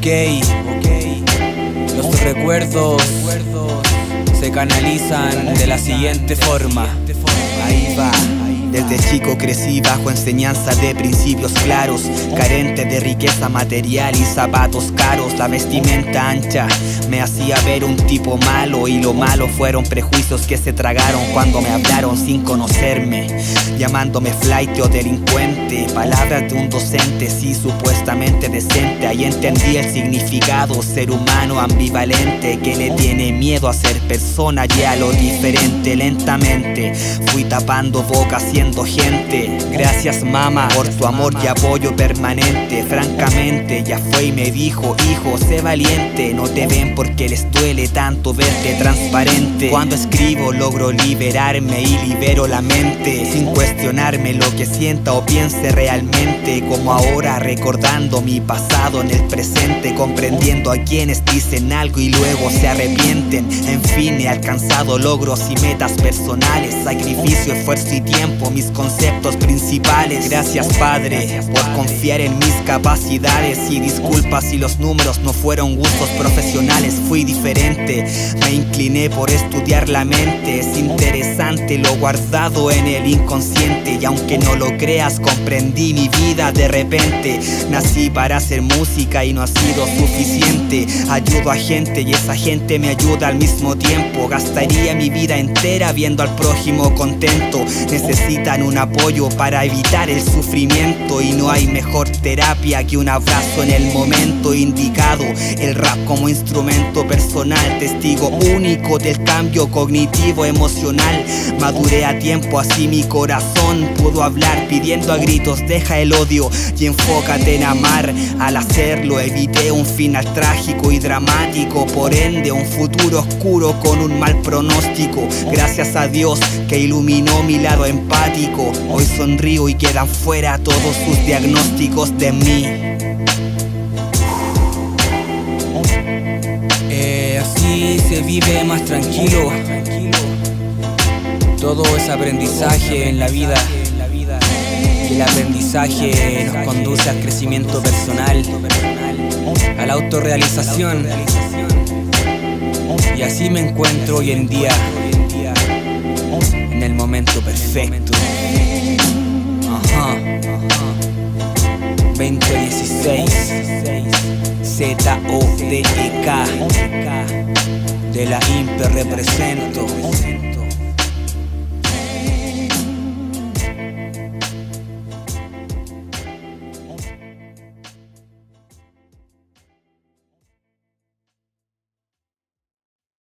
Ok, los recuerdos se canalizan de la siguiente forma. Ahí va. Desde chico crecí bajo enseñanza de principios claros, carente de riqueza material y zapatos caros. La vestimenta ancha me hacía ver un tipo malo y lo malo fueron prejuicios que se tragaron cuando me hablaron sin conocerme, llamándome flight o delincuente. Palabras de un docente, sí, supuestamente decente. Ahí entendí el significado, ser humano ambivalente que le tiene miedo a ser persona y a lo diferente. Lentamente fui tapando bocas gente. Gracias mama por tu amor y apoyo permanente. Francamente ya fue y me dijo, hijo, sé valiente. No te ven porque les duele tanto verte transparente. Cuando escribo logro liberarme y libero la mente. Sin cuestionarme lo que sienta o piense realmente. Como ahora recordando mi pasado en el presente. Comprendiendo a quienes dicen algo y luego se arrepienten. En fin, he alcanzado logros y metas personales. Sacrificio, esfuerzo y tiempo mis conceptos principales. Gracias Padre por confiar en mis capacidades y disculpas si los números no fueron gustos profesionales. Fui diferente, me incliné por estudiar la mente. Es interesante lo guardado en el inconsciente y aunque no lo creas comprendí mi vida de repente. Nací para hacer música y no ha sido suficiente. Ayudo a gente y esa gente me ayuda al mismo tiempo. Gastaría mi vida entera viendo al prójimo contento. Necesita un apoyo para evitar el sufrimiento y no hay mejor terapia que un abrazo en el momento indicado. El rap como instrumento personal, testigo único del cambio cognitivo emocional. Maduré a tiempo, así mi corazón pudo hablar pidiendo a gritos, deja el odio y enfócate en amar. Al hacerlo evité un final trágico y dramático, por ende un futuro oscuro con un mal pronóstico. Gracias a Dios que iluminó mi lado empático Hoy sonrío y quedan fuera todos sus diagnósticos de mí. Vive más tranquilo. Todo es aprendizaje en la vida. El aprendizaje nos conduce al crecimiento personal, a la autorrealización. Y así me encuentro hoy en día en el momento perfecto. Ajá. 2016 Z-O-D-E-K De la Imper represento